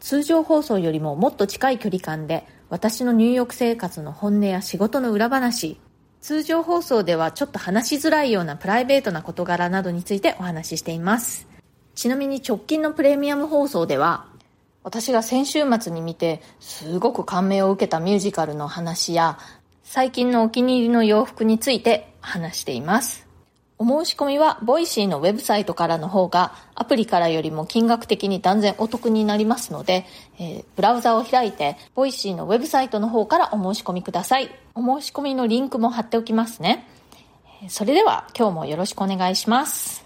通常放送よりももっと近い距離感で、私のニューヨーク生活の本音や仕事の裏話、通常放送ではちょっと話しづらいようなプライベートな事柄などについてお話ししています。ちなみに直近のプレミアム放送では、私が先週末に見てすごく感銘を受けたミュージカルの話や、最近のお気に入りの洋服について話しています。お申し込みは、ボイシーのウェブサイトからの方が、アプリからよりも金額的に断然お得になりますので、えーブラウザを開いて、ボイシーのウェブサイトの方からお申し込みください。お申し込みのリンクも貼っておきますね。それでは、今日もよろしくお願いします。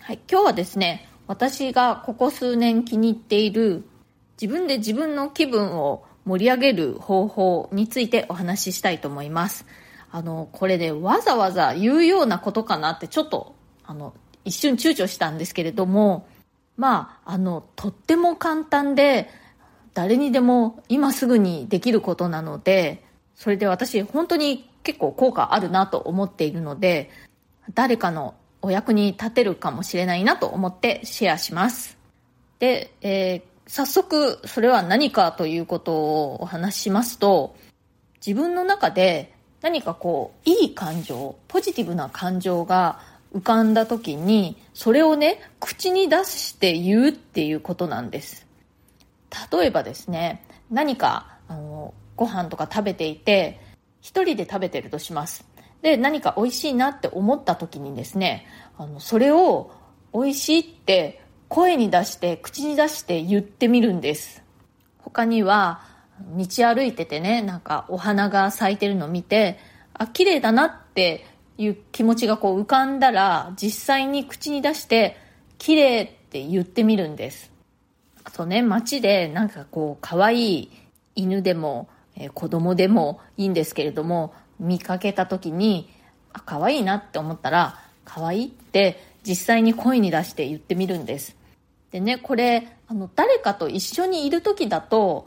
はい、今日はですね、私がここ数年気に入っている、自分で自分の気分を盛り上げる方法についてお話ししたいと思います。あの、これでわざわざ言うようなことかなってちょっと、あの、一瞬躊躇したんですけれども、まあ、あの、とっても簡単で、誰にでも今すぐにできることなので、それで私本当に結構効果あるなと思っているので、誰かのお役に立てるかもしれないなと思ってシェアします。で、えー早速それは何かということをお話ししますと、自分の中で何かこう、いい感情、ポジティブな感情が浮かんだ時に、それをね、口に出して言うっていうことなんです。例えばですね、何か、あの、ご飯とか食べていて、一人で食べてるとします。で、何か美味しいなって思った時にですね、あの、それを美味しいって声に出して、口に出して言ってみるんです。他には、道歩いててね、なんかお花が咲いてるのを見て、あ、綺麗だなっていう気持ちがこう浮かんだら、実際に口に出して、綺麗って言ってみるんです。あとね、街でなんかこう、可愛い犬でも、えー子供でもいいんですけれども、見かけた時に、あ、可愛いなって思ったら、可愛いって実際に声に出して言ってみるんです。でね、これ、あの、誰かと一緒にいる時だと、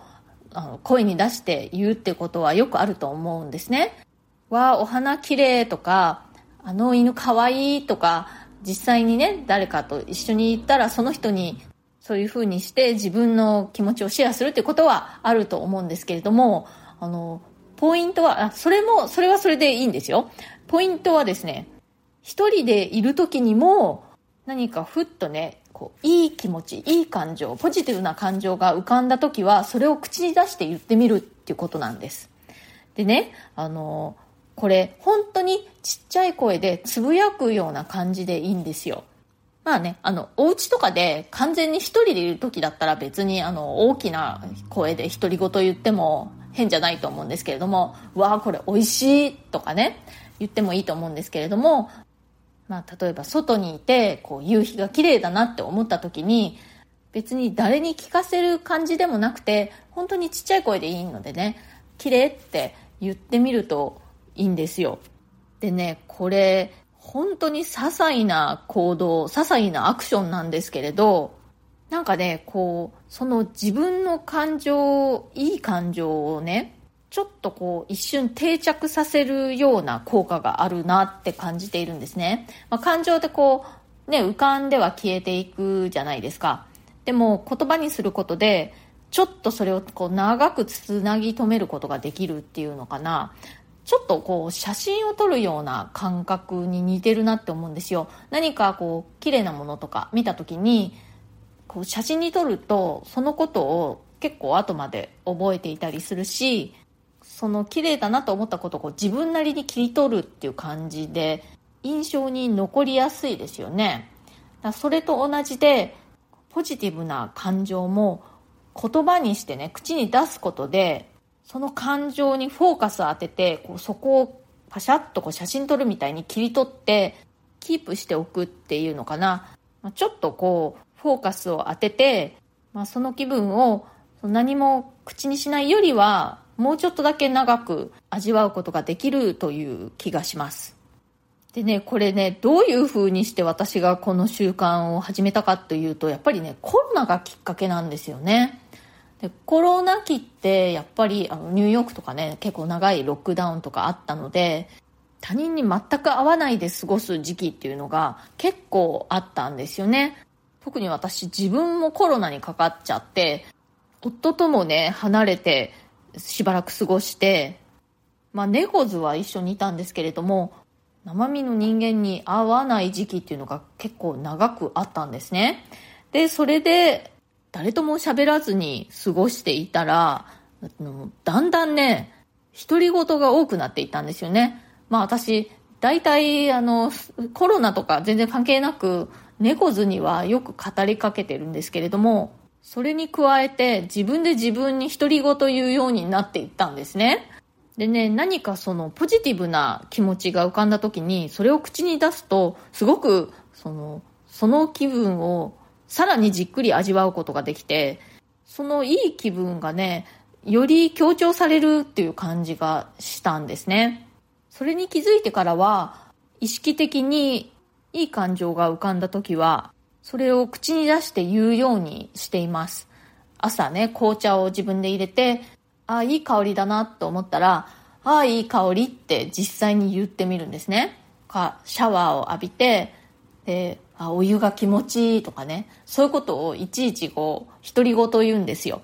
あの声に出して言うってことはよくあると思うんですね。わあ、お花綺麗とか、あの犬可愛いとか、実際にね、誰かと一緒に行ったらその人にそういう風にして自分の気持ちをシェアするってことはあると思うんですけれども、あの、ポイントは、あそれも、それはそれでいいんですよ。ポイントはですね、一人でいる時にも何かふっとね、こう、いい気持ち、いい感情、ポジティブな感情が浮かんだ時は、それを口に出して言ってみるっていうことなんです。でね、あの、これ、本当にちっちゃい声でつぶやくような感じでいいんですよ。まあね、あの、お家とかで完全に一人でいる時だったら別にあの、大きな声で独り言言っても変じゃないと思うんですけれども、わあ、これ美味しいとかね、言ってもいいと思うんですけれども、まあ、例えば外にいて、こう、夕日が綺麗だなって思った時に、別に誰に聞かせる感じでもなくて、本当にちっちゃい声でいいのでね、綺麗って言ってみるといいんですよ。でね、これ、本当に些細な行動、些細なアクションなんですけれど、なんかね、こう、その自分の感情、いい感情をね、ちょっとこう一瞬定着させるような効果があるなって感じているんですね。まあ、感情ってこう、ね、浮かんでは消えていくじゃないですか。でも言葉にすることで、ちょっとそれをこう長くつなぎ止めることができるっていうのかな。ちょっとこう写真を撮るような感覚に似てるなって思うんですよ。何かこう綺麗なものとか見た時に、こう写真に撮るとそのことを結構後まで覚えていたりするし、その綺麗だなと思ったことをこう自分なりに切り取るっていう感じで印象に残りやすいですよね。だそれと同じでポジティブな感情も言葉にしてね、口に出すことでその感情にフォーカスを当ててこうそこをパシャッとこう写真撮るみたいに切り取ってキープしておくっていうのかな。ちょっとこうフォーカスを当てて、まあ、その気分を何も口にしないよりはもうちょっとだけ長く味わうことができるという気がします。でね、これね、どういう風にして私がこの習慣を始めたかというと、やっぱりね、コロナがきっかけなんですよね。でコロナ期ってやっぱりあのニューヨークとかね、結構長いロックダウンとかあったので、他人に全く会わないで過ごす時期っていうのが結構あったんですよね。特に私自分もコロナにかかっちゃって、夫ともね、離れてしばらく過ごして、まあ、猫図は一緒にいたんですけれども、生身の人間に会わない時期っていうのが結構長くあったんですね。で、それで、誰とも喋らずに過ごしていたら、だんだんね、独り言が多くなっていったんですよね。まあ私、大体あの、コロナとか全然関係なく、猫図にはよく語りかけてるんですけれども、それに加えて自分で自分に独り言言うようになっていったんですね。でね、何かそのポジティブな気持ちが浮かんだ時に、それを口に出すと、すごくその、その気分をさらにじっくり味わうことができて、そのいい気分がね、より強調されるっていう感じがしたんですね。それに気づいてからは、意識的にいい感情が浮かんだ時は、それを口に出して言うようにしています。朝ね、紅茶を自分で入れて、ああ、いい香りだなと思ったら、ああ、いい香りって実際に言ってみるんですね。か、シャワーを浴びて、で、あ、お湯が気持ちいいとかね、そういうことをいちいちこう、独り言言うんですよ。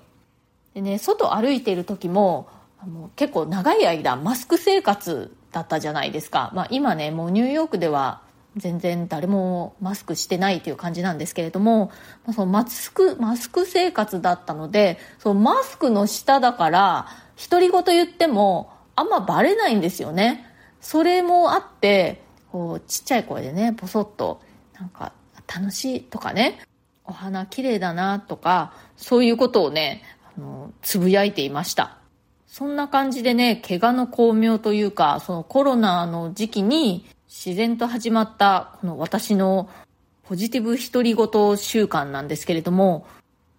でね、外歩いてる時も、もう結構長い間マスク生活だったじゃないですか。まあ今ね、もうニューヨークでは全然誰もマスクしてないという感じなんですけれども、そのマスク、マスク生活だったので、そのマスクの下だから、独り言言ってもあんまバレないんですよね。それもあって、こう、ちっちゃい声でね、ポソッと、なんか、楽しいとかね、お花綺麗だなとか、そういうことをね、あの、つぶやいていました。そんな感じでね、怪我の巧妙というか、そのコロナの時期に自然と始まったこの私のポジティブ独り言習慣なんですけれども、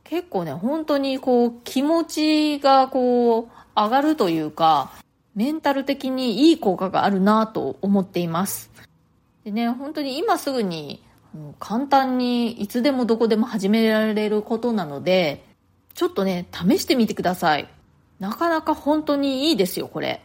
結構ね、本当にこう気持ちがこう上がるというか、メンタル的にいい効果があるなと思っています。でね、本当に今すぐに簡単にいつでもどこでも始められることなので、ちょっとね、試してみてください。なかなか本当にいいですよ、これ。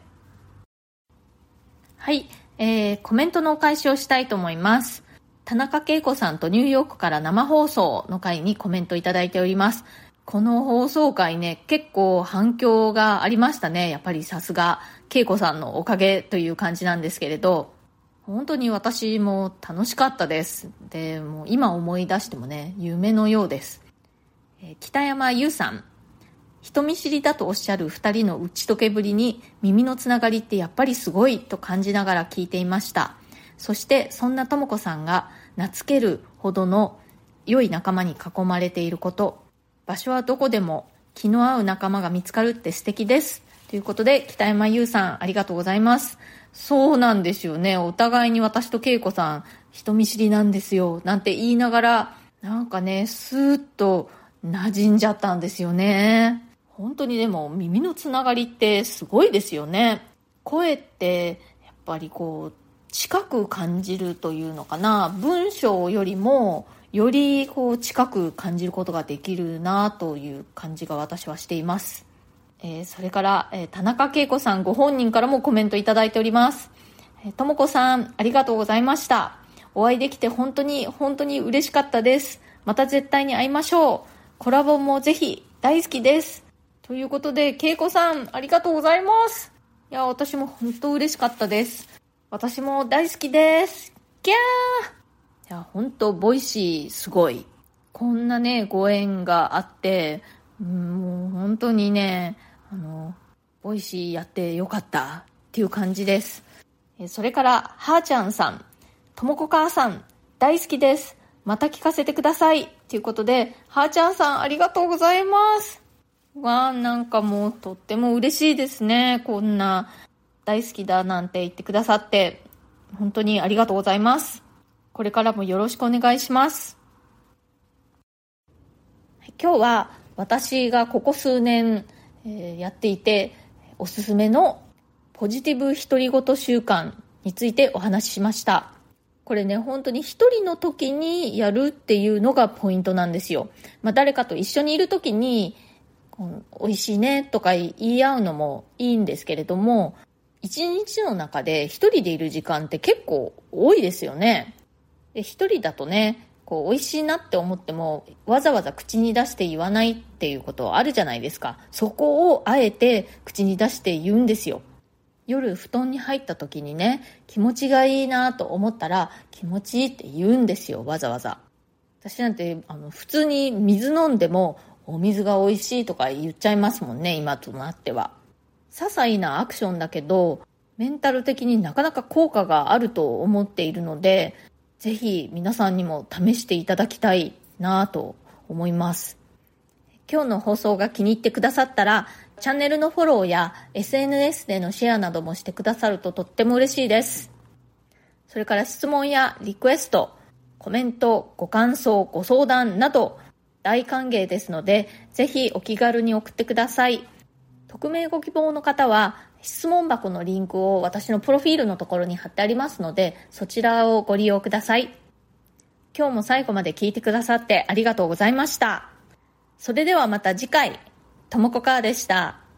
はい。えー、コメントのお返しをしたいと思います。田中恵子さんとニューヨークから生放送の回にコメントいただいております。この放送回ね、結構反響がありましたね。やっぱりさすが、恵子さんのおかげという感じなんですけれど、本当に私も楽しかったです。で、もう今思い出してもね、夢のようです。えー、北山優さん、人見知りだとおっしゃる二人の打ち解けぶりに耳のつながりってやっぱりすごいと感じながら聞いていました。そしてそんなとも子さんが懐けるほどの良い仲間に囲まれていること、場所はどこでも気の合う仲間が見つかるって素敵です。ということで、北山優さんありがとうございます。そうなんですよね。お互いに私と恵子さん人見知りなんですよ。なんて言いながら、なんかね、スーッと馴染んじゃったんですよね。本当にでも耳のつながりってすごいですよね。声ってやっぱりこう近く感じるというのかな文章よりもよりこう近く感じることができるなという感じが私はしています。えー、それから、えー、田中恵子さんご本人からもコメントいただいております。え、ともこさん、ありがとうございました。お会いできて本当に本当に嬉しかったです。また絶対に会いましょう。コラボもぜひ大好きです。ということで、けいこさん、ありがとうございます。いや、私も本当嬉しかったです。私も大好きです。キャーいや、本当ボイシーすごい。こんなね、ご縁があって、うん、もう本当にね、あの、ボイシーやってよかったっていう感じです。それから、はーちゃんさん、ともこ母さん、大好きです。また聞かせてください。ということで、はーちゃんさん、ありがとうございます。わなんかもうとっても嬉しいですね。こんな大好きだなんて言ってくださって、本当にありがとうございます。これからもよろしくお願いします。今日は私がここ数年、え、やっていておすすめのポジティブ独り言習慣についてお話ししましたこれね本当に一人の時にやるっていうのがポイントなんですよ、まあ、誰かと一緒にいる時に美味しいねとか言い合うのもいいんですけれども一日の中で一人でいる時間って結構多いですよね。で一人だとねこう美味しいなって思ってもわざわざ口に出して言わないっていうことあるじゃないですか。そこをあえて口に出して言うんですよ。夜布団に入った時にね気持ちがいいなと思ったら気持ちいいって言うんですよわざわざ。私なんてあの普通に水飲んでもお水が美味しいとか言っちゃいますもんね今となっては些細なアクションだけどメンタル的になかなか効果があると思っているのでぜひ皆さんにも試していただきたいなと思います。今日の放送が気に入ってくださったら、チャンネルのフォローや SNS でのシェアなどもしてくださるととっても嬉しいです。それから質問やリクエスト、コメント、ご感想、ご相談など大歓迎ですので、ぜひお気軽に送ってください。匿名ご希望の方は質問箱のリンクを私のプロフィールのところに貼ってありますので、そちらをご利用ください。今日も最後まで聞いてくださってありがとうございました。それではまた次回、ともこかーでした。